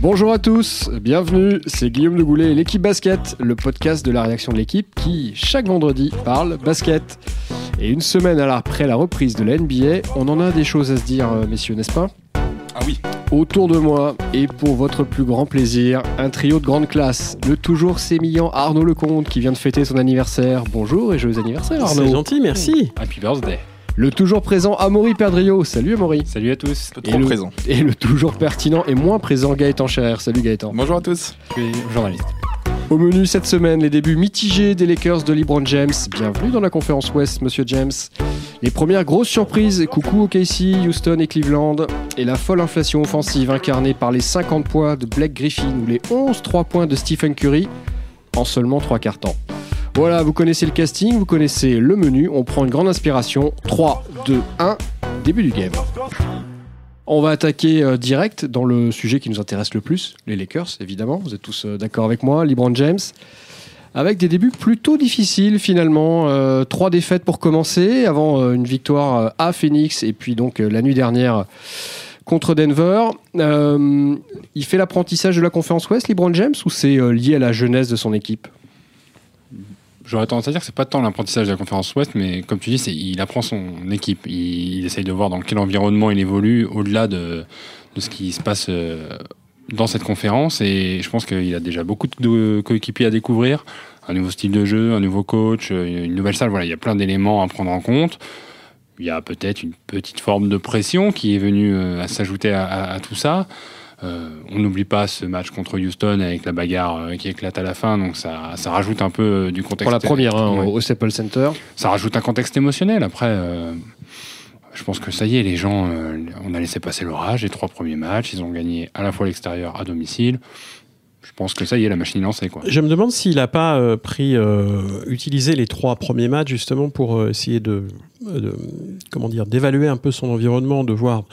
Bonjour à tous, bienvenue, c'est Guillaume de Goulet et l'équipe basket, le podcast de la réaction de l'équipe qui, chaque vendredi, parle basket. Et une semaine après la reprise de la NBA, on en a des choses à se dire, euh, messieurs, n'est-ce pas? Ah oui. Autour de moi, et pour votre plus grand plaisir, un trio de grande classe, le toujours sémillant Arnaud Lecomte qui vient de fêter son anniversaire. Bonjour et joyeux anniversaire Arnaud. C'est gentil, merci. Happy birthday. Le toujours présent Amaury Perdrio. Salut Amaury. Salut à tous. Et le, et le toujours pertinent et moins présent Gaëtan Scherer. Salut Gaëtan. Bonjour à tous. Je suis journaliste. Au menu cette semaine, les débuts mitigés des Lakers de LeBron James. Bienvenue dans la conférence Ouest, monsieur James. Les premières grosses surprises, coucou au KC, Houston et Cleveland. Et la folle inflation offensive incarnée par les 50 points de Blake Griffin ou les 11 3 points de Stephen Curry en seulement 3 quarts temps. Voilà, vous connaissez le casting, vous connaissez le menu. On prend une grande inspiration. 3, 2, 1, début du game. On va attaquer euh, direct dans le sujet qui nous intéresse le plus, les Lakers, évidemment. Vous êtes tous euh, d'accord avec moi, LeBron James. Avec des débuts plutôt difficiles finalement. Euh, trois défaites pour commencer, avant une victoire à Phoenix et puis donc la nuit dernière contre Denver. Il fait l'apprentissage de la conférence Ouest, LeBron James, ou c'est lié à la jeunesse de son équipe? J'aurais tendance à dire que c'est pas tant l'apprentissage de la conférence Ouest, mais comme tu dis, il apprend son équipe. Il, essaye de voir dans quel environnement il évolue au-delà de, ce qui se passe euh, dans cette conférence. Et je pense qu'il a déjà beaucoup de coéquipiers à découvrir. Un nouveau style de jeu, un nouveau coach, euh, une nouvelle salle. Voilà, il y a plein d'éléments à prendre en compte. Il y a peut-être une petite forme de pression qui est venue euh, à s'ajouter à tout ça. Euh, on n'oublie pas ce match contre Houston avec la bagarre euh, qui éclate à la fin, donc ça, ça rajoute un peu euh, du contexte. Pour la première, hein, Ouais. au- Staples Center. Ça rajoute un contexte émotionnel. Après, je pense que ça y est, les gens, euh, on a laissé passer l'orage. Les trois premiers matchs, ils ont gagné à la fois à l'extérieur, à domicile. Je pense que ça y est, la machine est lancée. Quoi. Je me demande s'il n'a pas euh, pris, euh, utilisé les trois premiers matchs justement pour euh, essayer de, comment dire, d'évaluer un peu son environnement, de voir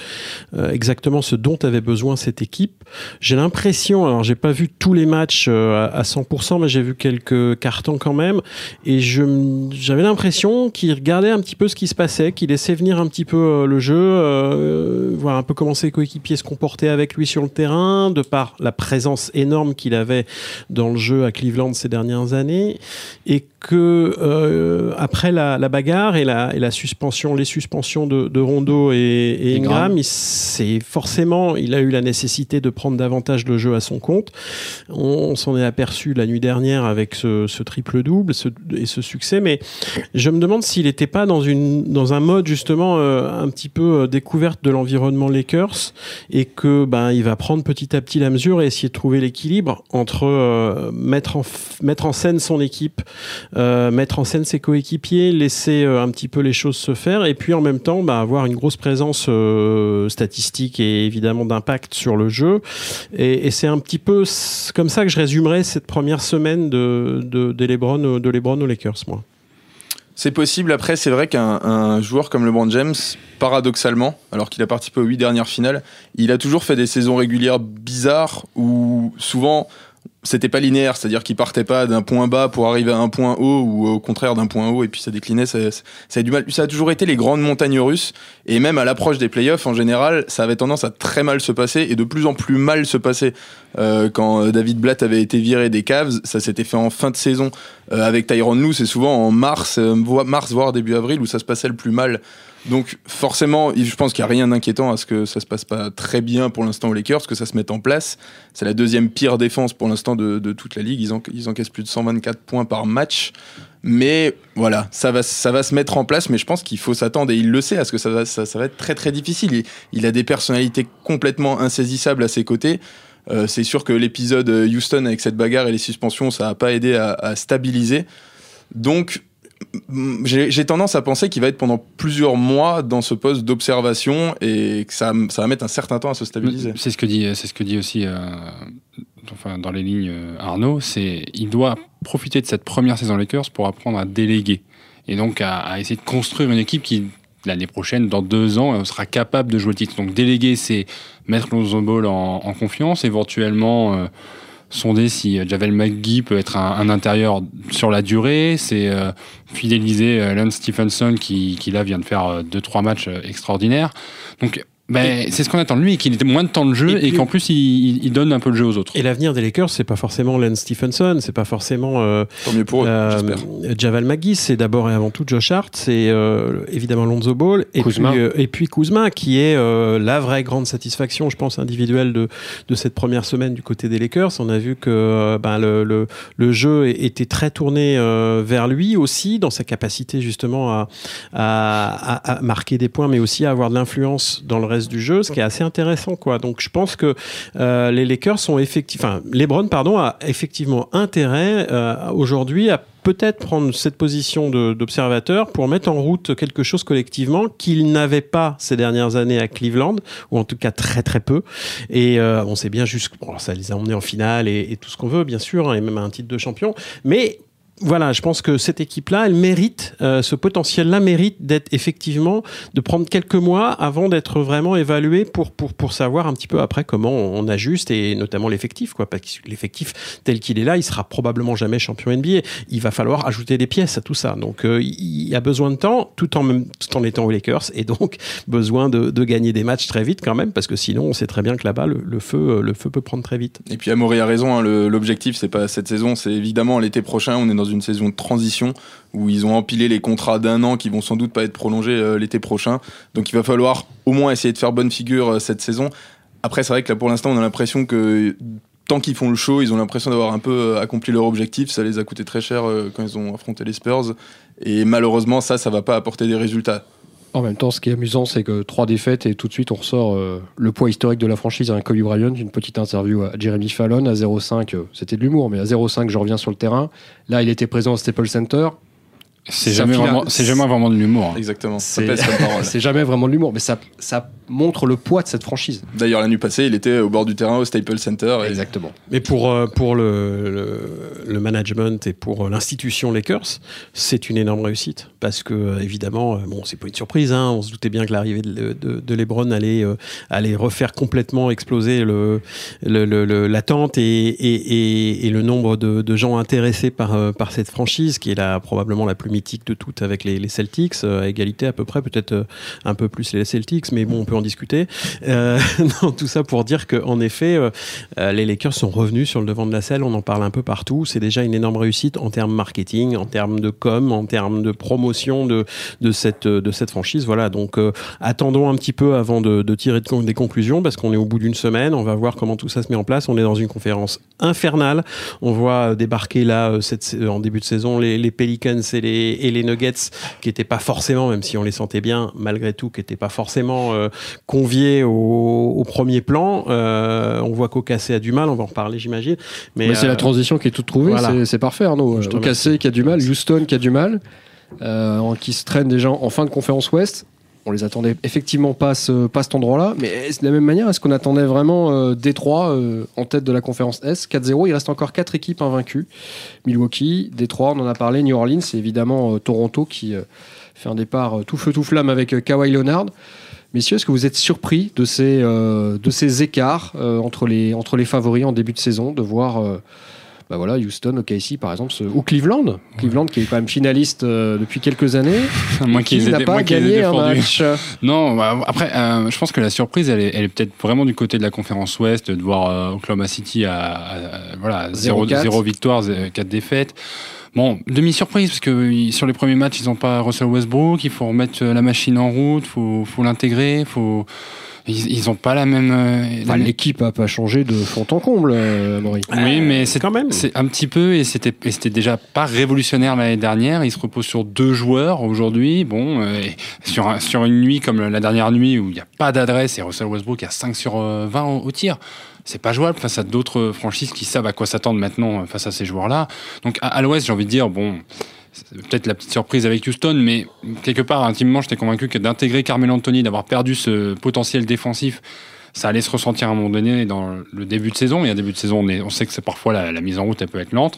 exactement ce dont avait besoin cette équipe. J'ai l'impression, alors j'ai pas vu tous les matchs à à 100%, mais j'ai vu quelques cartons quand même, et je j'avais l'impression qu'il regardait un petit peu ce qui se passait, qu'il laissait venir un petit peu le jeu, voir un peu comment ses coéquipiers se comportaient avec lui sur le terrain, de par la présence énorme qu'il avait dans le jeu à Cleveland ces dernières années, et que euh, après la, la bagarre et la, et la suspension, les suspensions de, de Rondo et, et Ingram. C'est forcément, il a eu la nécessité de prendre davantage le jeu à son compte. On, on s'en est aperçu la nuit dernière avec ce, ce triple double ce, et ce succès, mais je me demande s'il n'était pas dans une dans un mode justement euh, un petit peu euh, découverte de l'environnement Lakers et que ben il va prendre petit à petit la mesure et essayer de trouver l'équilibre entre euh, mettre en mettre en scène son équipe, euh, mettre en scène ses coéquipiers, laisser euh, un petit peu les choses se faire et puis en même temps ben, avoir une grosse présence euh, statistique et évidemment d'impact sur le jeu et, et c'est un petit peu comme ça que je résumerais cette première semaine de de, de LeBron de LeBron aux Lakers moi. C'est possible. Après, c'est vrai qu'un un joueur comme LeBron James, paradoxalement, alors qu'il a participé aux huit dernières finales, il a toujours fait des saisons régulières bizarres où souvent c'était pas linéaire, c'est-à-dire qu'il partait pas d'un point bas pour arriver à un point haut ou au contraire d'un point haut et puis ça déclinait. Ça, du mal. Ça a toujours été les grandes montagnes russes et même à l'approche des playoffs en général, ça avait tendance à très mal se passer et de plus en plus mal se passer. Euh, quand euh, David Blatt avait été viré des Cavs, ça s'était fait en fin de saison. Euh, avec Tyronn Lue, c'est souvent en mars, mars voire début avril où ça se passait le plus mal. Donc forcément, je pense qu'il n'y a rien d'inquiétant à ce que ça se passe pas très bien pour l'instant aux Lakers, que ça se mette en place. C'est la deuxième pire défense pour l'instant de, toute la ligue. Ils, en, ils encaissent plus de 124 points par match. Mais voilà, ça va, ça va se mettre en place, mais je pense qu'il faut s'attendre, et il le sait, à ce que ça va, être très très difficile. Il, il a des personnalités complètement insaisissables à ses côtés. Euh, c'est sûr que l'épisode Houston avec cette bagarre et les suspensions, ça n'a pas aidé à, stabiliser. Donc, j'ai tendance à penser qu'il va être pendant plusieurs mois dans ce poste d'observation et que ça, va mettre un certain temps à se stabiliser. C'est ce que dit, ce que aussi, euh, enfin dans les lignes euh, Arnaud. C'est il doit profiter de cette première saison Lakers pour apprendre à déléguer et donc à essayer de construire une équipe qui l'année prochaine, dans deux ans, euh, sera capable de jouer le titre. Donc déléguer, c'est mettre Lonzo Ball en, confiance, éventuellement euh, sonder si euh, Javel McGee peut être un, intérieur sur la durée, c'est euh, fidéliser Lance Stephenson qui, qui là vient de faire deux trois matchs extraordinaires. Donc Ben, c'est ce qu'on attend de lui, qu'il ait moins de temps de jeu Et qu'en plus il, il donne un peu de jeu aux autres. Et l'avenir des Lakers, c'est pas forcément Lance Stephenson, c'est pas forcément euh, Tant mieux pour eux, euh, j'espère. Javal McGee, c'est d'abord et avant tout Josh Hart, c'est euh, évidemment Lonzo Ball, et Kuzma. puis, euh, et puis Kuzma, qui est euh, la vraie grande satisfaction, je pense, individuelle de, de cette première semaine du côté des Lakers. On a vu que euh, ben, le, le, le jeu était très tourné euh, vers lui aussi, dans sa capacité justement à, à, à- à marquer des points, mais aussi à avoir de l'influence dans le reste du jeu, ce qui est assez intéressant. Quoi. Donc je pense que euh, les Lakers sont effectivement, enfin, LeBron, pardon, a effectivement intérêt euh, aujourd'hui à peut-être prendre cette position d'observateur pour mettre en route quelque chose collectivement qu'il n'avait pas ces dernières années à Cleveland, ou en tout cas très très peu. Et euh, on sait bien juste, bon, ça les a emmenés en finale et, et tout ce qu'on veut, bien sûr, hein, et même à un titre de champion. Mais voilà, je pense que cette équipe-là, elle mérite, euh, ce potentiel-là mérite d'être effectivement, de prendre quelques mois avant d'être vraiment évalué pour, pour, pour savoir un petit peu après comment on, ajuste et notamment l'effectif, quoi. Parce que l'effectif tel qu'il est là, il sera probablement jamais champion NBA. Il va falloir ajouter des pièces à tout ça. Donc, euh, il y a besoin de temps tout en, même, tout en étant aux Lakers et donc besoin de, de gagner des matchs très vite quand même parce que sinon, on sait très bien que là-bas, le, feu, le feu peut prendre très vite. Et puis Amaury a raison, hein, l'objectif c'est pas cette saison, c'est évidemment l'été prochain, on est dans une saison de transition où ils ont empilé les contrats d'un an qui vont sans doute pas être prolongés euh, l'été prochain. Donc il va falloir au moins essayer de faire bonne figure euh, cette saison. Après c'est vrai que là pour l'instant on a l'impression que tant qu'ils font le show, ils ont l'impression d'avoir un peu euh, accompli leur objectif. Ça les a coûté très cher quand ils ont affronté les Spurs. Et malheureusement ça, ça va pas apporter des résultats. En même temps, ce qui est amusant, c'est que trois défaites et tout de suite on ressort euh, le poids historique de la franchise avec Kobe Bryant, une petite interview à Jeremy Fallon à 0,5. euh, C'était de l'humour, mais à 0,5, je reviens sur le terrain. Là, il était présent au Staples Center. C'est jamais, vraiment- c'est jamais vraiment de l'humour. hein. Exactement. Ça C'est pèse comme parole. c'est jamais vraiment de l'humour, mais ça, ça montre le poids de cette franchise. D'ailleurs la nuit passée, il était au bord du terrain au Staples Center. et- Exactement. Mais pour, euh, pour le, le, le management et pour euh, l'institution Lakers, c'est une énorme réussite. Parce que, euh, évidemment, bon, c'est pas une surprise, hein, on se doutait bien que l'arrivée de, de, de LeBron allait, euh, allait refaire complètement exploser le, le, le- le- l'attente et, et, et, et le nombre de, de gens intéressés par, par cette franchise, qui est la, probablement la plus mythique de toutes avec les, Celtics, euh, à égalité à peu près, peut-être euh, un peu plus les Celtics, mais bon, on peut en discuter. Euh, tout ça pour dire qu'en effet, euh, les Lakers sont revenus sur le devant de la scène, on en parle un peu partout. C'est déjà une énorme réussite en termes marketing, en termes de com, en termes de promotion de, de, cette, de cette franchise. Voilà, donc attendons un petit peu avant de, tirer des conclusions parce qu'on est au bout d'une semaine. On va voir comment tout ça se met en place. On est dans une conférence infernale. On voit débarquer là, en début de saison, les, les Pelicans et les, et les Nuggets qui n'étaient pas forcément, même si on les sentait bien, malgré tout, qui n'étaient pas forcément euh, conviés au, au premier plan. Euh, on voit qu'Okacé a du mal, on va en reparler, j'imagine. Mais, Mais c'est euh, la transition qui est toute trouvée, voilà. c'est- parfait Arnaud. Ocassé qui a du mal, Houston qui a du mal, euh, qui se traîne déjà en fin de conférence Ouest. On les attendait effectivement pas ce, pas cet endroit-là, mais de la même manière, est-ce qu'on attendait vraiment euh, Détroit euh, en tête de la conférence S 4-0, il reste encore quatre équipes invaincues. Milwaukee, Détroit, on en a parlé, New Orleans et évidemment euh, Toronto qui fait un départ tout feu tout flamme avec Kawhi Leonard. Messieurs, est-ce que vous êtes surpris de ces, écarts entre, les, entre les favoris en début de saison, de voir bah voilà, Houston, OKC par exemple, ce- ou Cleveland, Cleveland qui est quand même finaliste euh, depuis quelques années, Moi qui n'a pas gagné un match. Non, bah, après, euh, je pense que la surprise, elle est, elle est peut-être vraiment du côté de la conférence Ouest, de voir euh, Oklahoma City à, à- à- voilà, 0, 0-4. 0 victoires, 4 défaites. Bon, demi-surprise, parce que sur les premiers matchs, ils n'ont pas Russell Westbrook, il faut remettre euh, la machine en route, il faut, faut l'intégrer, faut... ils n'ont pas la même... euh, la L'équipe a pas changé de fond en comble, euh, Maury. Oui, mais c'est quand même. C'est un petit peu, et c'était déjà pas révolutionnaire l'année dernière. Il se repose sur deux joueurs aujourd'hui. Bon, euh, et sur, un- sur une nuit comme la dernière nuit où il n'y a pas d'adresse et Russell Westbrook a 5 sur euh, 20 au, au tir. C'est pas jouable face à d'autres franchises qui savent à quoi s'attendre maintenant euh, face à ces joueurs-là. Donc à, à l'Ouest, j'ai envie de dire, bon, peut-être la petite surprise avec Houston, mais quelque part, intimement, j'étais convaincu que d'intégrer Carmelo Anthony, d'avoir perdu ce potentiel défensif, ça allait se ressentir à un moment donné dans le début de saison. Et à début de saison, on, sait que c'est parfois la, mise en route, peut être lente.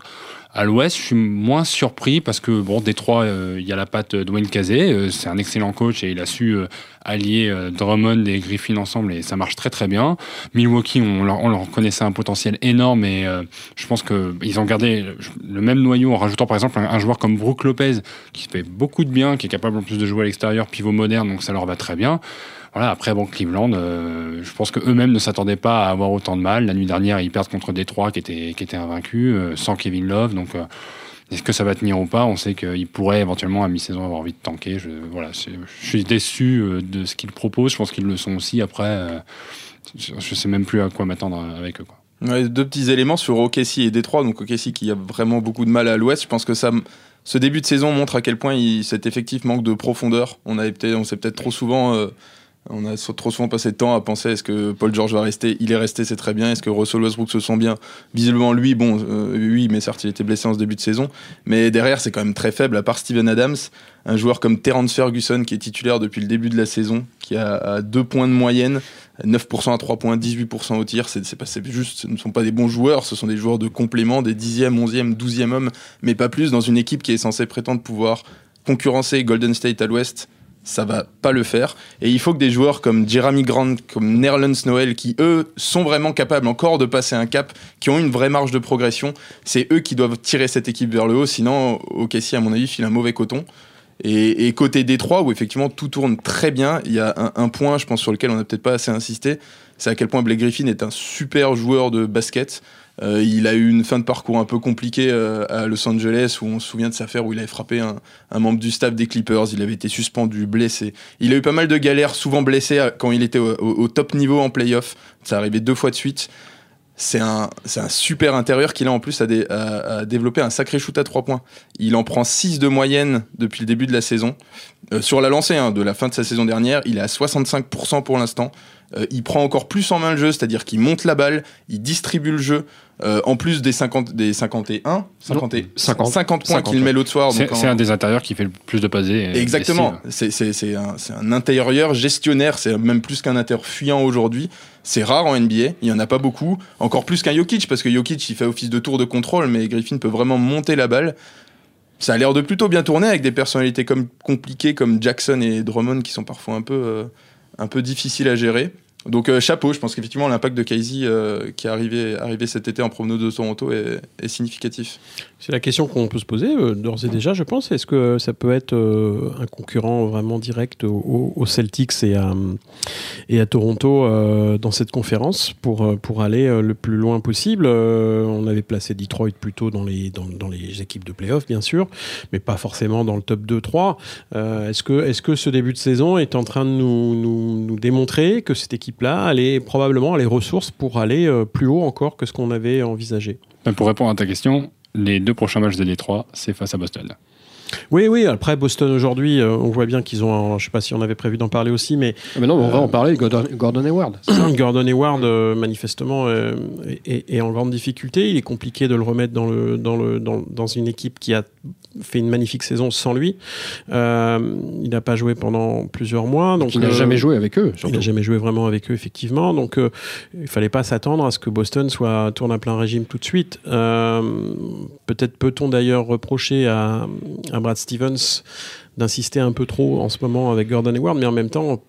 À l'Ouest, je suis moins surpris parce que bon, Détroit, euh, il y a la patte Dwayne Casey, euh, c'est un excellent coach et il a su euh, allier euh, Drummond et Griffin ensemble et ça marche très très bien. Milwaukee, on leur, on leur connaissait un potentiel énorme et je pense que ils ont gardé le, même noyau en rajoutant par exemple un, joueur comme Brook Lopez qui fait beaucoup de bien, qui est capable en plus de jouer à l'extérieur, pivot moderne, donc ça leur va très bien. Voilà, après, bon, Cleveland, euh, je pense qu'eux-mêmes ne s'attendaient pas à avoir autant de mal. La nuit dernière, ils perdent contre Détroit qui était, qui était invaincu, euh, sans Kevin Love. Donc, euh, est-ce que ça va tenir ou pas? On sait qu'ils pourraient éventuellement à mi-saison avoir envie de tanker. Je, voilà, je suis déçu de ce qu'ils proposent. Je pense qu'ils le sont aussi. Après, je ne sais même plus à quoi m'attendre avec eux. Deux petits éléments sur OKC et Détroit. Donc OKC qui a vraiment beaucoup de mal à l'ouest. Je pense que ça ce début de saison montre à quel point il, cet effectif manque de profondeur. On, on s'est peut-être trop souvent. On a trop souvent passé de temps à penser est-ce que Paul George va rester? Il est resté, c'est très bien. Est-ce que Russell Westbrook se sent bien? Visiblement, lui, bon, euh, oui, mais certes, il était blessé en ce début de saison. Mais derrière, c'est quand même très faible, à part Steven Adams, un joueur comme Terrence Ferguson, qui est titulaire depuis le début de la saison, qui a, deux points de moyenne, 9% à 3 points, 18% au tir. C'est, juste, ce ne sont pas des bons joueurs, ce sont des joueurs de complément, des 10e, 11e, 12e hommes, mais pas plus, dans une équipe qui est censée prétendre pouvoir concurrencer Golden State à l'ouest ça va pas le faire. Et il faut que des joueurs comme Jeremy Grant, comme Nerlens Noel, qui eux sont vraiment capables encore de passer un cap, qui ont une vraie marge de progression, c'est eux qui doivent tirer cette équipe vers le haut. Sinon, OKC, à mon avis, file un mauvais coton. Et, côté Détroit, où effectivement tout tourne très bien, il y a un, point, je pense, sur lequel on n'a peut-être pas assez insisté, c'est à quel point Blake Griffin est un super joueur de basket. Euh, il a eu une fin de parcours un peu compliquée euh, à Los Angeles, où on se souvient de cette affaire où il avait frappé un, membre du staff des Clippers. Il avait été suspendu, blessé. Il a eu pas mal de galères, souvent blessé quand il était au, top niveau en playoff. Ça arrivait deux fois de suite. C'est un, super intérieur qui, là, en plus, a, développé un sacré shoot à trois points. Il en prend 6 de moyenne depuis le début de la saison. Euh, sur la lancée hein, de la fin de sa saison dernière, il est à 65% pour l'instant. Il prend encore plus en main le jeu, c'est-à-dire qu'il monte la balle, il distribue le jeu. Euh, en plus des, 50, des 51, 50, 50, points qu'il met l'autre soir. C'est un des intérieurs qui fait le plus de pasés. Exactement. C'est un, un, intérieur gestionnaire, c'est même plus qu'un intérieur fuyant aujourd'hui. C'est rare en NBA, il n'y en a pas beaucoup. Encore plus qu'un Jokic, parce que Jokic, il fait office de tour de contrôle, mais Griffin peut vraiment monter la balle. Ça a l'air de plutôt bien tourner avec des personnalités comme, compliquées comme Jackson et Drummond qui sont parfois un peu, euh, un peu difficiles à gérer. Donc euh, chapeau, je pense qu'effectivement l'impact de Casey euh, qui est arrivé, arrivé cet été en promenade de Toronto est, est significatif. C'est la question qu'on peut se poser euh, d'ores et déjà, je pense. Est-ce que ça peut être un concurrent vraiment direct aux, Celtics et à, et à Toronto dans cette conférence pour, pour aller le plus loin possible? On avait placé Detroit plutôt dans les, dans, les équipes de playoff, bien sûr, mais pas forcément dans le top 2-3. est-ce, que, est-ce que ce début de saison est en train de nous, nous, nous démontrer que cette équipe là allait probablement les ressources pour aller euh, plus haut encore que ce qu'on avait envisagé. Ben, pour répondre à ta question, les deux prochains matchs de Détroit, c'est face à Boston. Oui, oui. Après Boston aujourd'hui, euh, on voit bien qu'ils ont. je ne sais pas si on avait prévu d'en parler aussi, mais. Ah, mais non, on va en parler. Gordon, Gordon Hayward. Gordon Hayward, euh, manifestement, est, en grande difficulté. Il est compliqué de le remettre dans le dans le dans, dans une équipe qui a fait une magnifique saison sans lui. Euh, il n'a pas joué pendant plusieurs mois. Donc, il n'a jamais joué avec eux. Il n'a jamais joué vraiment avec eux, effectivement. Donc, il il fallait pas s'attendre à ce que Boston soit tourne à plein régime tout de suite. Peut-être peut-on d'ailleurs reprocher à, à Brad Stevens d'insister un peu trop en ce moment avec Gordon Hayward, mais en même temps,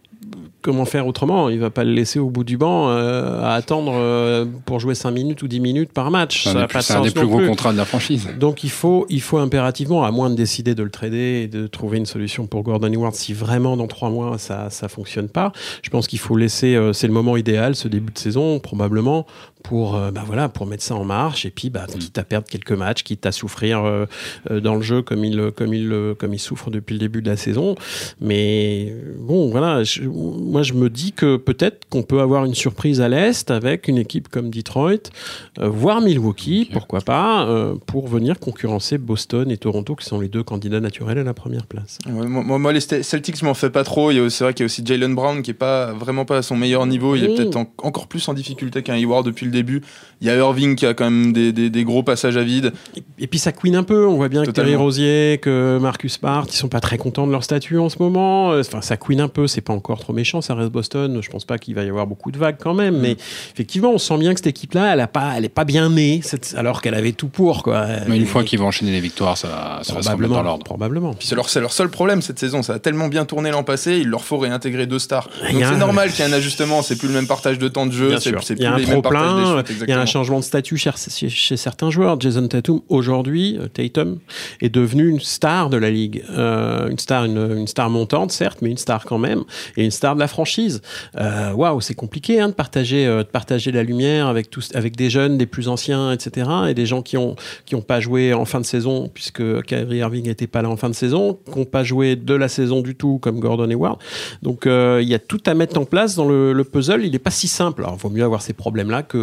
comment faire autrement Il va pas le laisser au bout du banc euh, à attendre euh, pour jouer 5 minutes ou 10 minutes par match. C'est un des plus gros contrats de la franchise. Donc il faut, il faut impérativement, à moins de décider de le trader et de trouver une solution pour Gordon Hayward, si vraiment dans 3 mois ça ne fonctionne pas, je pense qu'il faut laisser, euh, c'est le moment idéal, ce début de saison, probablement, pour, bah voilà, pour mettre ça en marche et puis bah, mm. quitte à perdre quelques matchs, quitte à souffrir dans le jeu comme il, comme, il, comme il souffre depuis le début de la saison. Mais bon, voilà, je, moi, je me dis que peut-être qu'on peut avoir une surprise à l'Est avec une équipe comme Detroit, euh, voire Milwaukee, pourquoi pas, euh, pour venir concurrencer Boston et Toronto, qui sont les deux candidats naturels à la première place. moi, moi, les Celtics m'en fait pas trop. C'est vrai qu'il y a aussi Jalen Brown qui est pas vraiment pas à son meilleur niveau. Il est peut-être encore plus en difficulté qu'un Hayward depuis le début. Il y a Irving qui a quand même des, gros passages à vide. Et, puis ça queen un peu. On voit bien que Terry Rosier, que Marcus Smart, ils sont pas très contents de leur statut en ce moment. Enfin, ça queen un peu. C'est pas encore trop méchant ça reste Boston. Je pense pas qu'il va y avoir beaucoup de vagues quand même. Mais mm. effectivement, on sent bien que cette équipe-là, elle a pas, elle est pas bien née, alors qu'elle avait tout pour. Quoi. Mais une fois qu'ils vont enchaîner les victoires, ça, ça va se remettre dans l'ordre. Probablement. c'est leur, leur, seul problème cette saison. Ça a tellement bien tourné l'an passé, il leur faut réintégrer deux stars. Donc c'est normal qu'il y ait un ajustement. C'est plus le même partage de temps de jeu. C'est plus il y a plein. Il y a un changement de statut chez, chez certains joueurs. Jason Tatum aujourd'hui, euh, Tatum est devenu une star de la ligue, euh, une star, une, une, star montante certes, mais une star quand même, et une star de la franchise. Euh, Waouh, c'est compliqué hein, de partager, euh, de partager la lumière avec tous, avec des jeunes, des plus anciens, etc. Et des gens qui ont qui ont pas joué en fin de saison puisque Kyrie Irving n'était pas là en fin de saison, qui n'ont pas joué de la saison du tout comme Gordon Hayward. Donc euh, il y a tout à mettre en place dans le, le puzzle. Il n'est pas si simple. Alors, il vaut mieux avoir ces problèmes-là que,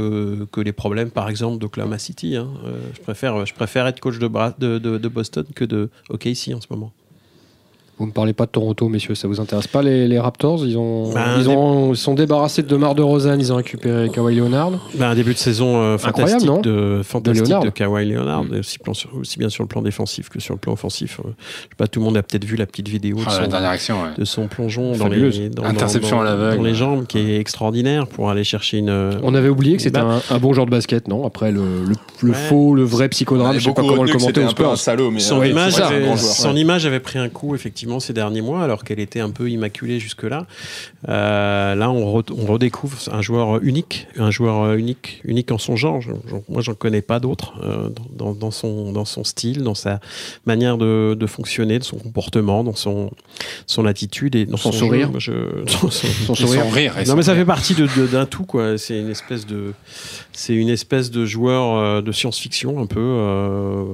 que les problèmes, par exemple, d'Oklahoma City. hein. Euh, je préfère être coach de Boston que de OKC en ce moment. Vous me parlez pas de Toronto, messieurs, ça vous intéresse pas les, les Raptors Ils ont, Ben, ils ont, sont débarrassés de Demar de Rosanne, ils ont récupéré Kawhi Leonard. Ben, un début de saison euh, fantastique, non de, fantastique Leonard. de Kawhi Leonard, aussi, plan sur- aussi bien sur le plan défensif que sur le plan offensif. Euh, je sais pas, tout le monde a peut-être vu la petite vidéo de, Ah, son, dernière action, ouais. de son plongeon dans les, dans, Interception dans- à l'aveugle. dans les jambes, qui est extraordinaire pour aller chercher une. On avait oublié que c'était Ben- un, un bon joueur de basket, non? Après le, le, le Ouais. faux, le vrai psychodrame, Ouais, je sais pas comment le commenter c'était un peu un salaud, mais son image avait pris un coup effectivement ces derniers mois alors qu'elle était un peu immaculée jusque-là. Euh, là, on, re- on redécouvre un joueur unique, un joueur unique, unique en son genre. Je- je- moi, j'en connais pas d'autres euh, dans, dans son, dans son style, dans sa manière de, de fonctionner, de son comportement, dans son, son attitude et dans Son son, sourire. jeu. Moi, je- son- sourire. son rire. et non mais ça fait partie d'un tout quoi. C'est une espèce de, c'est une espèce de joueur euh, de science-fiction un peu. euh,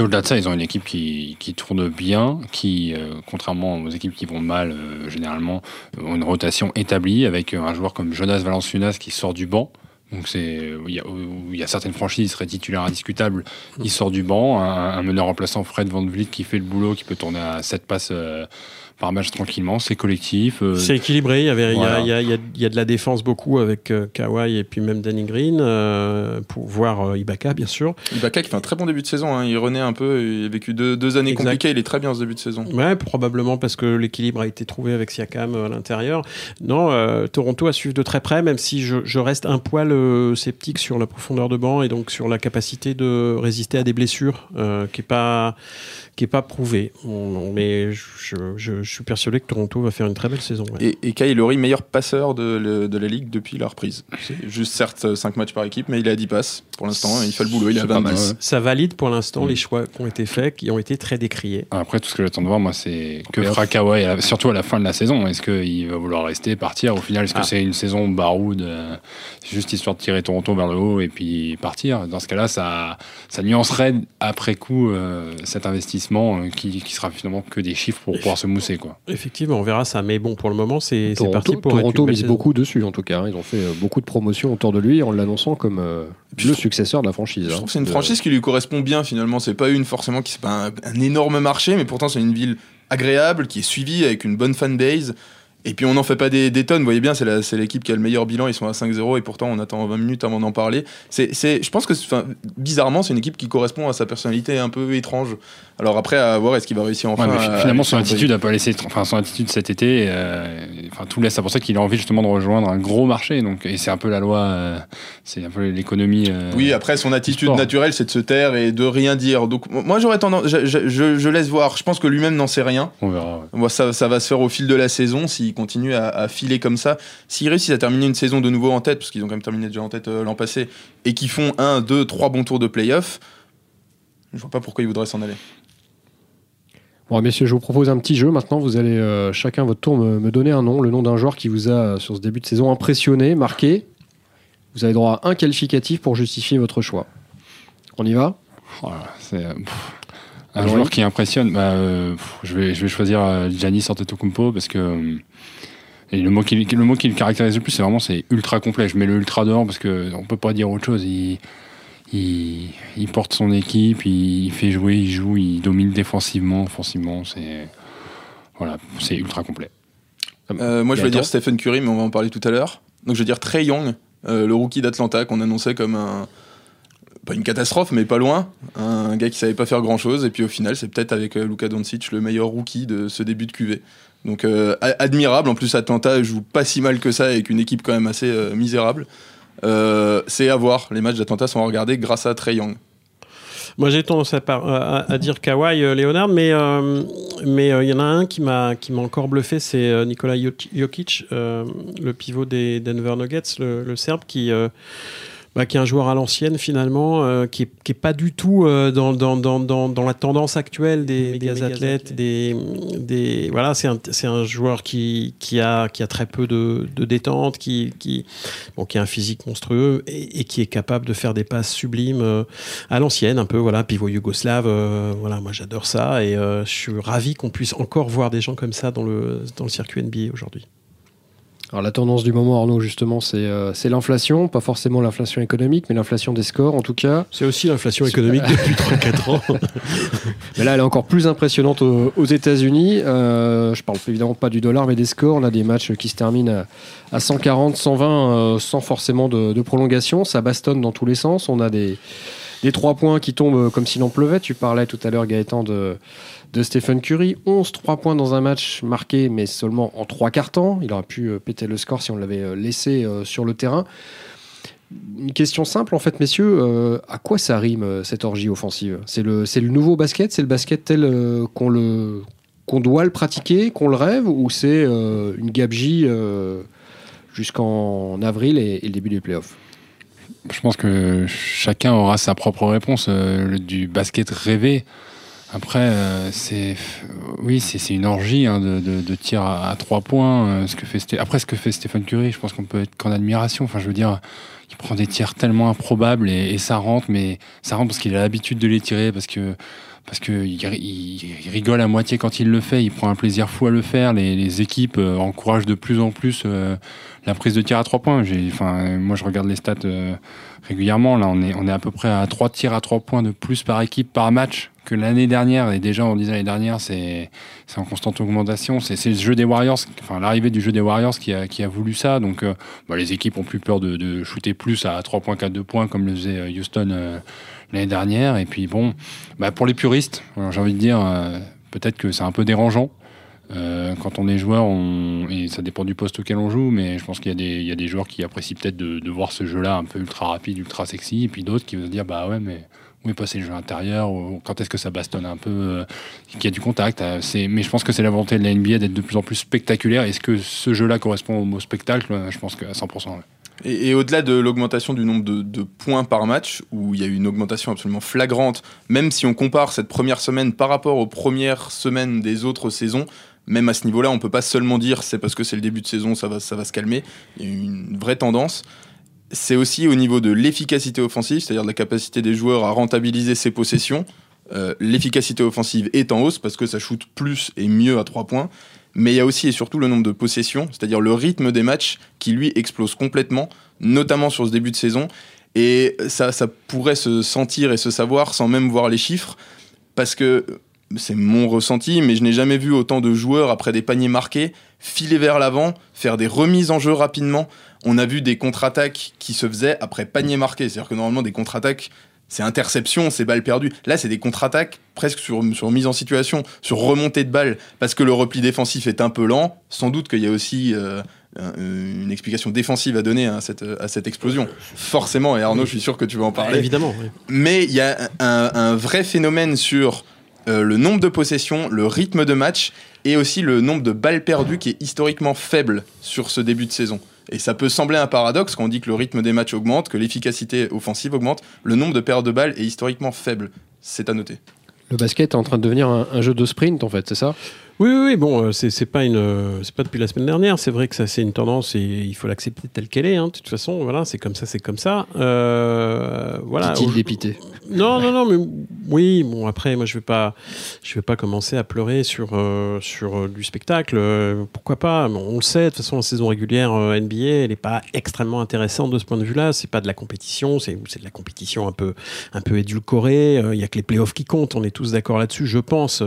au-delà de ça, ils ont une équipe qui, qui tourne bien, qui, euh, contrairement aux équipes qui vont mal, généralement, ont une rotation établie avec un joueur comme Jonas Valanciunas qui sort du banc. Donc c'est il y, a- certaines franchises qui seraient titulaires indiscutables, il sort du banc. Un, un meneur remplaçant Fred Van Vliet qui fait le boulot, qui peut tourner à 7 passes par match tranquillement. C'est collectif. euh, C'est équilibré. Il y, avait, il y a- Voilà. il y, a, il y a- il y a de la défense beaucoup avec euh, Kawhi et puis même Danny Green, euh, pour voir euh, Ibaka, bien sûr. Ibaka qui fait un très bon début de saison. hein. Il renaît un peu. Il a vécu deux, deux années Exact. compliquées. Il est très bien ce début de saison. Ouais, probablement parce que l'équilibre a été trouvé avec Siakam à l'intérieur. Non, euh, Toronto à suivre de très près, même si je, je reste un poil euh, sceptique sur la profondeur de banc et donc sur la capacité de résister à des blessures, euh, qui est pas qui est pas prouvée. Bon, mais je, je- je suis persuadé que Toronto va faire une très belle saison. ouais. Et, et Kyle Lowry, meilleur passeur de, le- de la ligue depuis la reprise. C'est juste certes 5 matchs par équipe, mais il a 10 passes pour l'instant. Il fait le boulot. Il a C'est pas mal, 20 ouais. Ça valide pour l'instant Mm. les choix qui ont été faits, qui ont été très décriés. Après, tout ce que j'attends de voir, moi, c'est que fera Kawhi, surtout à la fin de la saison. Est-ce qu'il va vouloir rester, partir? Au final, est-ce que Ah. c'est une saison baroude euh, C'est juste histoire de tirer Toronto vers le haut et puis partir? Dans ce cas-là, ça, ça nuancerait après coup euh, cet investissement euh, qui, qui sera finalement que des chiffres pour pouvoir se mousser. Quoi. Effectivement, on verra ça. Mais bon, pour le moment, c'est parti pour être Toronto mise saison. beaucoup dessus, en tout cas. hein. Ils ont fait euh, beaucoup de promotions autour de lui en l'annonçant comme euh, puis le successeur de la franchise. Je hein. trouve que c'est une De- franchise qui lui correspond bien finalement. C'est pas une forcément qui c'est pas un, un énorme marché, mais pourtant c'est une ville agréable qui est suivie avec une bonne fanbase. Et puis on n'en fait pas des, des tonnes. Vous voyez bien, c'est l'équipe qui a le meilleur bilan. Ils sont à 5-0 et pourtant on attend 20 minutes avant d'en parler. C'est, je pense que bizarrement, c'est une équipe qui correspond à sa personnalité un peu étrange. Alors après, à voir est-ce qu'il va réussir enfin. Ouais, mais à- finalement, à son attitude a pas laissé, enfin son attitude cet été, euh, enfin tout laisse à penser qu'il a envie justement de rejoindre un gros marché. Donc et c'est un peu la loi, euh, c'est un peu l'économie. euh, Oui, après son attitude naturelle, c'est de se taire et de rien dire. Donc moi j'aurais tendance, je, je- je- je laisse voir. Je pense que lui-même n'en sait rien. on verra. ouais. Moi, ça, ça va se faire au fil de la saison s'il continue à, à filer comme ça. S'ils réussissent à terminer une saison de nouveau en tête, parce qu'ils ont quand même terminé déjà en tête euh, l'an passé, et qu'ils font un, deux, trois bons tours de playoff, je vois pas pourquoi ils voudraient s'en aller. Bon, messieurs, je vous propose un petit jeu. Maintenant, vous allez euh, chacun votre tour me, me donner un nom, le nom d'un joueur qui vous a, euh, sur ce début de saison, impressionné, marqué. Vous avez droit à un qualificatif pour justifier votre choix. On y va? Voilà, c'est euh, pff, un Alors, joueur qui impressionne. Bah, euh, pff, je vais je vais choisir euh, Giannis Antetokounmpo parce que euh, et le mot qui le mot qui le caractérise le plus, c'est vraiment c'est ultra complet. Je mets le ultra dehors parce que on peut pas dire autre chose. Il il, il porte son équipe, il, il fait jouer, il joue, il domine défensivement, offensivement. C'est voilà, c'est ultra complet. Euh, moi, je vais dire Stephen Curry, mais on va en parler tout à l'heure. Donc, je vais dire Trey Young, euh, le rookie d'Atlanta qu'on annonçait comme un. Pas une catastrophe, mais pas loin. Un gars qui savait pas faire grand chose. Et puis au final, c'est peut-être avec euh, Luka Doncic le meilleur rookie de ce début de QV. Donc euh, admirable. En plus, Atlanta joue pas si mal que ça avec une équipe quand même assez euh, misérable. C'est à voir. Les matchs d'Atlanta sont à regarder grâce à Trey Young. Moi, j'ai tendance à, dire Kawhi Leonard, mais mais il y en a un qui m'a encore bluffé, c'est Nikola Jok- Jokic, le pivot des Denver Nuggets, le, Serbe, qui bah, qui est un joueur à l'ancienne finalement, euh, qui, est, qui est pas du tout euh, dans, dans, dans, dans, la tendance actuelle des, des athlètes, des, des voilà, c'est un, c'est un joueur qui, qui, a, qui a très peu de, de détente, qui, qui, bon, qui a un physique monstrueux et, qui est capable de faire des passes sublimes euh, à l'ancienne, un peu voilà, pivot yougoslave, voilà, moi j'adore ça et je suis ravi qu'on puisse encore voir des gens comme ça dans le, dans le circuit NBA aujourd'hui. Alors la tendance du moment, Arnaud, justement, c'est euh, l'inflation, pas forcément l'inflation économique, mais l'inflation des scores en tout cas. C'est aussi l'inflation économique depuis 3-4 ans. mais là, elle est encore plus impressionnante aux, États-Unis. Euh, je parle évidemment pas du dollar, mais des scores. On a des matchs qui se terminent à, 140, 120, euh, sans forcément de, de, prolongation. Ça bastonne dans tous les sens. On a des, des 3 points qui tombent comme s'il en pleuvait. Tu parlais tout à l'heure, Gaëtan, de de Stephen Curry. 11 3 points dans un match marqué, mais seulement en 3 quarts temps. Il aurait pu euh, péter le score si on l'avait euh, laissé euh, sur le terrain. Une question simple, en fait, messieurs. à quoi ça rime cette orgie offensive? C'est le, le nouveau basket? C'est le basket tel qu'on le qu'on doit le pratiquer, qu'on le rêve, ou c'est une gabegie jusqu'en avril et, le début des playoffs? Je pense que chacun aura sa propre réponse. du basket rêvé, après, euh, c'est oui, c'est une orgie hein, de, de, de tir à, trois points. Euh, ce que fait après, ce que fait Stephen Curry, je pense qu'on peut être qu'en admiration. Enfin, je veux dire, il prend des tirs tellement improbables et, et ça rentre, mais ça rentre parce qu'il a l'habitude de les tirer, parce que parce que il, il, rigole à moitié quand il le fait. Il prend un plaisir fou à le faire. Les, les équipes euh, encouragent de plus en plus la prise de tir à trois points. Enfin, moi, je regarde les stats régulièrement. Là, on est on est à peu près à trois tirs à trois points de plus par équipe par match que l'année dernière, et déjà on disait l'année dernière, c'est en constante augmentation. C'est le jeu des Warriors, enfin l'arrivée du jeu des Warriors qui a, qui a voulu ça. Donc euh, bah, les équipes ont plus peur de, shooter plus à 3 points 2 points comme le faisait euh, Houston euh, l'année dernière. Et puis bon, bah, pour les puristes, j'ai envie de dire, peut-être que c'est un peu dérangeant. quand on est joueur, et ça dépend du poste auquel on joue, mais je pense qu'il y, y, a des joueurs qui apprécient peut-être de, de, voir ce jeu-là un peu ultra rapide, ultra sexy, et puis d'autres qui vont se dire bah ouais, mais où est passé le jeu intérieur, ou quand est-ce que ça bastonne un peu, euh, qu'il y a du contact. Euh, mais je pense que c'est la volonté de la NBA d'être de plus en plus spectaculaire. Est-ce que ce jeu-là correspond au mot spectacle? Je pense qu'à 100%. Et, au-delà de l'augmentation du nombre de, points par match, où il y a eu une augmentation absolument flagrante, même si on compare cette première semaine par rapport aux premières semaines des autres saisons, même à ce niveau-là, on peut pas seulement dire c'est parce que c'est le début de saison, ça va, ça va se calmer. Il y a une vraie tendance c'est aussi au niveau de l'efficacité offensive, c'est-à-dire de la capacité des joueurs à rentabiliser ses possessions. Euh, l'efficacité offensive est en hausse parce que ça shoot plus et mieux à 3 points. Mais il y a aussi et surtout le nombre de possessions, c'est-à-dire le rythme des matchs qui lui explose complètement, notamment sur ce début de saison. Et ça, ça pourrait se sentir et se savoir sans même voir les chiffres, parce que c'est mon ressenti, mais je n'ai jamais vu autant de joueurs après des paniers marqués filer vers l'avant, faire des remises en jeu rapidement on a vu des contre-attaques qui se faisaient après panier marqué. C'est-à-dire que normalement, des contre-attaques, c'est interception, c'est balle perdue. Là, c'est des contre-attaques presque sur, sur mise en situation, sur remontée de balle, parce que le repli défensif est un peu lent. Sans doute qu'il y a aussi euh, une explication défensive à donner à cette, à cette explosion. Forcément, et Arnaud, je suis sûr que tu vas en parler. évidemment. Mais il y a un, vrai phénomène sur euh, le nombre de possessions, le rythme de match et aussi le nombre de balles perdues qui est historiquement faible sur ce début de saison. Et ça peut sembler un paradoxe quand on dit que le rythme des matchs augmente, que l'efficacité offensive augmente, le nombre de pertes de balles est historiquement faible. C'est à noter. Le basket est en train de devenir un, jeu de sprint, en fait, c'est ça? Oui, oui, bon, euh, c'est pas une, euh, c'est pas depuis la semaine dernière. C'est vrai que ça, c'est une tendance et il faut l'accepter telle qu'elle est. Hein. De toute façon, voilà, c'est comme ça, c'est comme ça. Euh, voilà. il dépité Non, non, non, mais oui. Bon, après, moi, je vais pas, je vais pas commencer à pleurer sur euh, sur du spectacle. pourquoi pas On le sait. De toute façon, la saison régulière NBA, elle est pas extrêmement intéressante de ce point de vue-là. C'est pas de la compétition. C'est c'est de la compétition un peu un peu édulcorée. Il y a que les playoffs qui comptent. On est tous d'accord là-dessus, je pense.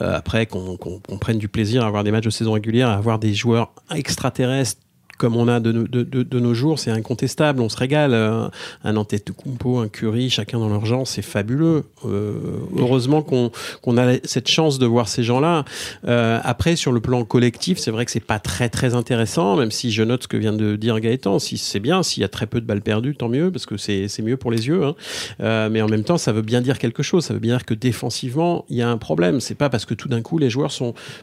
après, qu'on qu'on prenne du plaisir à avoir des matchs de saison régulière, à avoir des joueurs extraterrestres comme on a de, nos jours, c'est incontestable, on se régale. Un, un Antetokounmpo, un Curry, chacun dans leur genre, c'est fabuleux. Euh, heureusement qu'on a cette chance de voir ces gens-là. Euh, après, sur le plan collectif, c'est vrai que c'est pas très très intéressant, même si je note ce que vient de dire Gaëtan. Si c'est bien, s'il y a très peu de balles perdues, tant mieux, parce que c'est mieux pour les yeux. Hein. Euh, mais en même temps, ça veut bien dire quelque chose. Ça veut bien dire que défensivement, il y a un problème. C'est pas parce que tout d'un coup les joueurs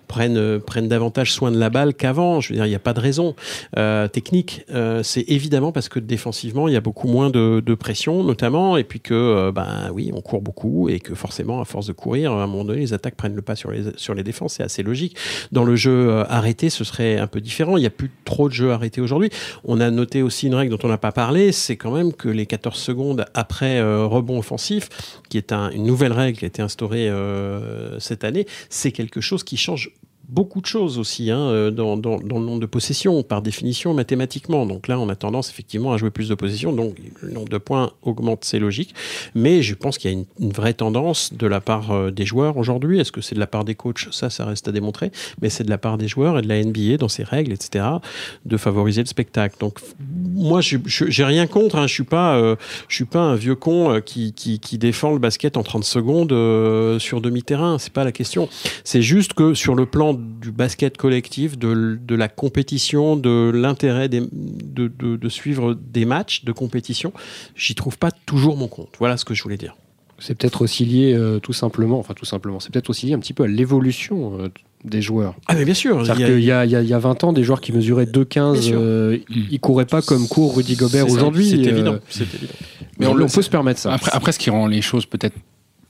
prennent prennent davantage soin de la balle qu'avant. Je veux dire, il n'y a pas de raison. Euh, technique, euh, c'est évidemment parce que défensivement, il y a beaucoup moins de, pression, notamment, et puis que, euh, ben oui, on court beaucoup, et que forcément, à force de courir, à un moment donné, les attaques prennent le pas sur les, sur les défenses. C'est assez logique. Dans le jeu euh, arrêté, ce serait un peu différent. Il n'y a plus trop de jeux arrêtés aujourd'hui. On a noté aussi une règle dont on n'a pas parlé, c'est quand même que les 14 secondes après rebond offensif, qui est un- une nouvelle règle qui a été instaurée cette année, c'est quelque chose qui change beaucoup de choses aussi hein, euh, dans, le nombre de possessions, par définition, mathématiquement. Donc là, on a tendance effectivement à jouer plus de possessions, donc le nombre de points augmente, c'est logique. Mais je pense qu'il y a une, vraie tendance de la part euh, des joueurs aujourd'hui. Est-ce que c'est de la part des coachs? Ça, ça reste à démontrer. Mais c'est de la part des joueurs et de la NBA dans ses règles, etc., de favoriser le spectacle. Donc moi, j'ai rien contre. Hein. Je suis euh, suis pas un vieux con qui, défend le basket en 30 secondes sur demi-terrain. C'est pas la question. C'est juste que sur le plan du basket collectif, de, de la compétition, de l'intérêt de, de, de suivre des matchs de compétition, j'y trouve pas toujours mon compte. Voilà ce que je voulais dire. C'est peut-être aussi lié euh, tout simplement, enfin tout simplement, c'est peut-être aussi lié un petit peu à l'évolution euh, des joueurs. Ah mais bien sûr. il y C'est-à-dire a- qu'il y a, il y, a, il y a 20 ans, des joueurs qui mesuraient 2,15, Bien sûr. euh, ils couraient pas comme court Rudy Gobert aujourd'hui. C'est euh, évident. C'est évident. Mais on, on peut se permettre ça. Après, après, ce qui rend les choses peut-être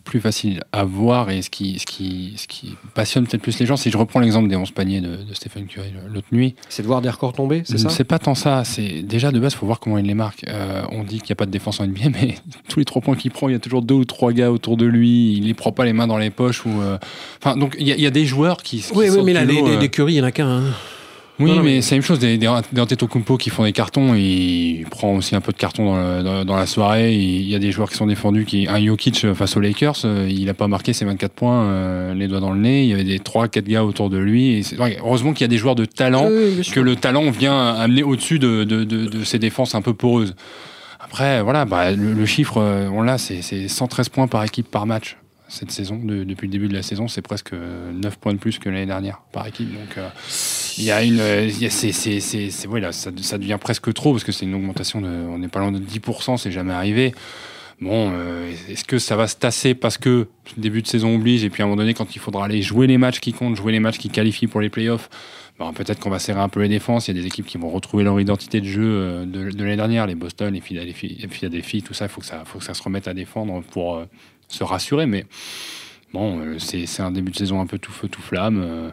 plus faciles à voir et ce qui, ce qui, ce qui passionne peut-être plus les gens, si je reprends l'exemple des 11 paniers de, de Stephen Curry l'autre nuit, c'est de voir des records tomber, c'est ça c'est pas tant ça. C'est déjà de base, il faut voir comment il les marque. Euh, on dit qu'il n'y a pas de défense en NBA, mais tous les trois points qu'il prend, il y a toujours deux ou trois gars autour de lui. Il les prend pas les mains dans les poches ou. euh, Enfin, donc il y, a- il y a des joueurs qui. qui Oui, oui, mais là, les, les, euh, les Curry, il y en a qu'un. hein. Oui, Non, non, mais, mais- c'est la même chose des, des, des Antetokounmpo qui font des cartons. Il prend aussi un peu de carton dans, le- dans- dans la soirée. Il y a des joueurs qui sont défendus. Qui, un Jokic face aux Lakers, euh, il n'a pas marqué ses 24 points, euh, les doigts dans le nez. Il y avait des 3-4 gars autour de lui. Et heureusement qu'il y a des joueurs de talent, Oui, que le talent vient amener au-dessus de, de, de, de ces défenses un peu poreuses. Après, voilà, bah, le, le chiffre, euh, on l'a, c'est c'est 113 points par équipe par match. Cette saison, de- depuis le début de la saison, c'est presque euh, 9 points de plus que l'année dernière par équipe. Donc, euh, il y a une, euh, c'est, voilà, ça, devient presque trop parce que c'est une augmentation de, on n'est pas loin de 10%, c'est jamais arrivé. Bon, euh, est-ce que ça va se tasser parce que le début de saison oblige et puis à un moment donné, quand il faudra aller jouer les matchs qui comptent, jouer les matchs qui qualifient pour les playoffs, ben, peut-être qu'on va serrer un peu les défenses. Il y a des équipes qui vont retrouver leur identité de jeu euh, de, l'année dernière, les Boston, les Philadelphie, tout ça. Il faut que ça, faut que ça se remette à défendre pour euh, se rassurer. Mais bon, euh, c'est, c'est un début de saison un peu tout feu tout flamme. euh,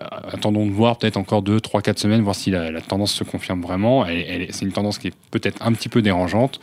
euh, attendons de voir peut-être encore 2, 3, 4 semaines, voir si la, la tendance se confirme vraiment. Elle- elle- c'est une tendance qui est peut-être un petit peu dérangeante.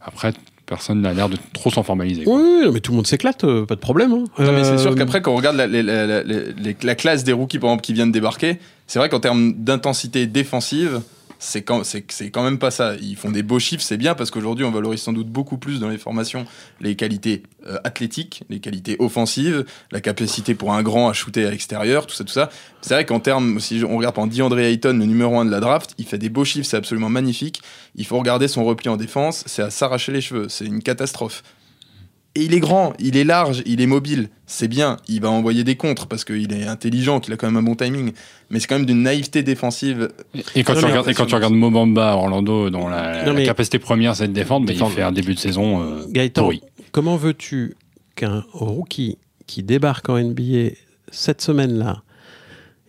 Après, personne n'a l'air de trop s'en formaliser. quoi. Oui, oui, non, mais tout le monde s'éclate, euh, pas de problème. hein. Non, mais c'est sûr qu'après, quand on regarde la, la- la- la- la- la classe des rookies, par exemple, qui viennent de débarquer, c'est vrai qu'en termes d'intensité défensive, c'est quand, c'est, c'est quand même pas ça. Ils font des beaux chiffres, c'est bien, parce qu'aujourd'hui, on valorise sans doute beaucoup plus dans les formations les qualités euh, athlétiques, les qualités offensives, la capacité pour un grand à shooter à l'extérieur, tout ça, tout ça. C'est vrai qu'en termes, si on regarde par DeAndre Ayton, le numéro 1 de la draft, il fait des beaux chiffres, c'est absolument magnifique. Il faut regarder son repli en défense, c'est à s'arracher les cheveux, c'est une catastrophe. Et il est grand, il est large, il est mobile. C'est bien, il va envoyer des contres parce qu'il est intelligent, qu'il a quand même un bon timing. Mais c'est quand même d'une naïveté défensive. Et quand, Non, tu regardes, et quand tu regardes Mobamba à Orlando, dont la, Non, la mais- capacité première c'est de défendre, mais il fait un début de saison euh, Gaëtan, pourri. comment veux-tu qu'un rookie qui débarque en NBA cette semaine-là,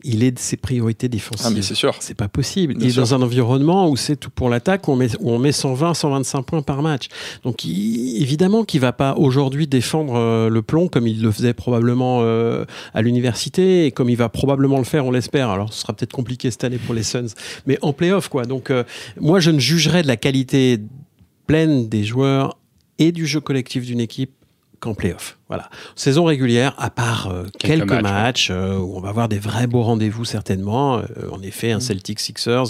il ait de ses priorités défensives Ah, mais c'est sûr. C'est pas possible. Bien il est sûr. dans un environnement où c'est tout pour l'attaque, où on met, où on met 120, 125 points par match. Donc il- évidemment qu'il va pas aujourd'hui défendre euh, le plomb comme il le faisait probablement euh, à l'université et comme il va probablement le faire, on l'espère. Alors ce sera peut-être compliqué cette année pour les Suns, mais en playoff quoi. Donc euh, moi je ne jugerai de la qualité pleine des joueurs et du jeu collectif d'une équipe qu'en playoff. Voilà. Saison régulière, à part euh, quelques, Quelques matchs, matchs, euh, où on va avoir des vrais beaux rendez-vous certainement. Euh, en effet, un Celtic Sixers,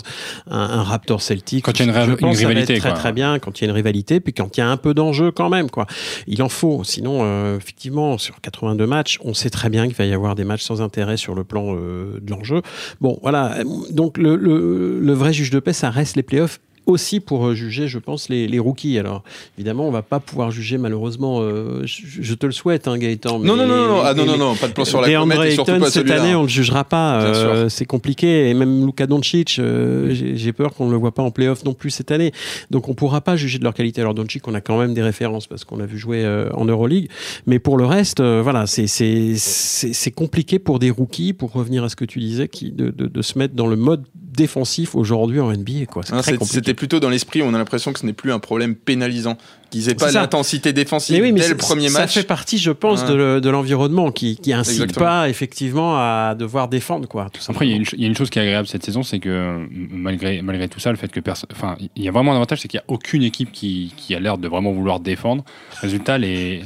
un, un Raptor Celtic. Quand il y a une je ré- pense une que ça va rivalité, être très quoi. très bien quand il y a une rivalité, puis quand il y a un peu d'enjeu quand même, quoi. Il en faut. Sinon, euh, effectivement, sur 82 matchs, on sait très bien qu'il va y avoir des matchs sans intérêt sur le plan euh, de l'enjeu. Bon, voilà. Donc le, le, le vrai juge de paix, ça reste les playoffs aussi pour euh, juger, je pense, les, les rookies. Alors, évidemment, on va pas pouvoir juger, malheureusement, euh, je, je te le souhaite, hein, Gaëtan. Non, mais non, non, non, ah, non, non, non, pas de plan sur la comète et surtout pas cette année, on le jugera pas. Euh, c'est compliqué. Et même Luka Doncic, euh, j'ai peur qu'on ne le voit pas en playoff non plus cette année. Donc, on pourra pas juger de leur qualité. Alors, Doncic, on a quand même des références parce qu'on l'a vu jouer euh, en Euroleague. Mais pour le reste, euh, voilà, c'est compliqué pour des rookies, pour revenir à ce que tu disais, qui, de, de, de se mettre dans le mode défensif aujourd'hui en NBA. quoi. C'est très c'est- compliqué. C'était plutôt dans l'esprit on a l'impression que ce n'est plus un problème pénalisant, qu'ils n'aient pas ça. l'intensité défensive Mais oui, mais dès le premier ça match. fait partie, je pense, Ouais. de, le- de l'environnement qui, qui incite Exactement. pas effectivement à devoir défendre quoi. tout Après, il y, a simplement. une, ch- il y a une chose qui est agréable cette saison, c'est que malgré, malgré tout ça, le fait que personne. Enfin, il y a vraiment un avantage, c'est qu'il n'y a aucune équipe qui, qui a l'air de vraiment vouloir défendre. Résultat, les.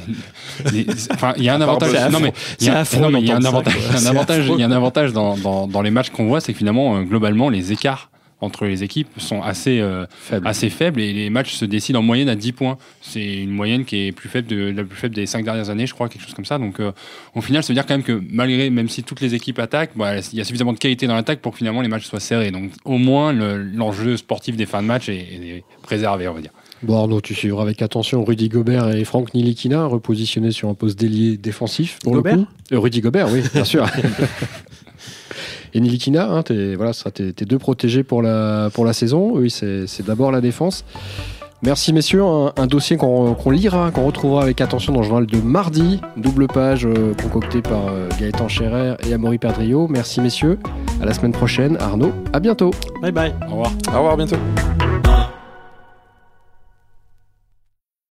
Enfin, il y a un avantage. Non, mais y a, un ça, avantage, il y a un avantage dans, dans, dans les matchs qu'on voit, c'est que finalement, euh, globalement, les écarts entre les équipes sont assez, euh, Faible. assez faibles et les matchs se décident en moyenne à 10 points. C'est une moyenne qui est plus faible de, la plus faible des 5 dernières années, je crois, quelque chose comme ça. Donc, euh, au final, ça veut dire quand même que malgré, même si toutes les équipes attaquent, bah, il y a suffisamment de qualité dans l'attaque pour que finalement les matchs soient serrés. Donc, au moins, le- l'enjeu sportif des fins de match est, est préservé, on va dire. Bon, Arnaud, tu suivras avec attention Rudy Gobert et Franck Nilikina, repositionnés sur un poste d'ailier défensif. Pour Gobert le coup. Euh, Rudy Gobert, oui, bien sûr. et Nilikina, hein, t'es- voilà, ce sera tes, tes deux protégés pour la, pour la saison. Oui, c'est d'abord la défense. Merci messieurs, un, un dossier qu'on qu'on lira, qu'on retrouvera avec attention dans le journal de mardi, double page euh, concoctée par euh, Gaëtan Scherer et Amaury Perdrio. Merci messieurs, à la semaine prochaine. Arnaud, à bientôt. Bye bye. Au revoir. Au revoir, à bientôt.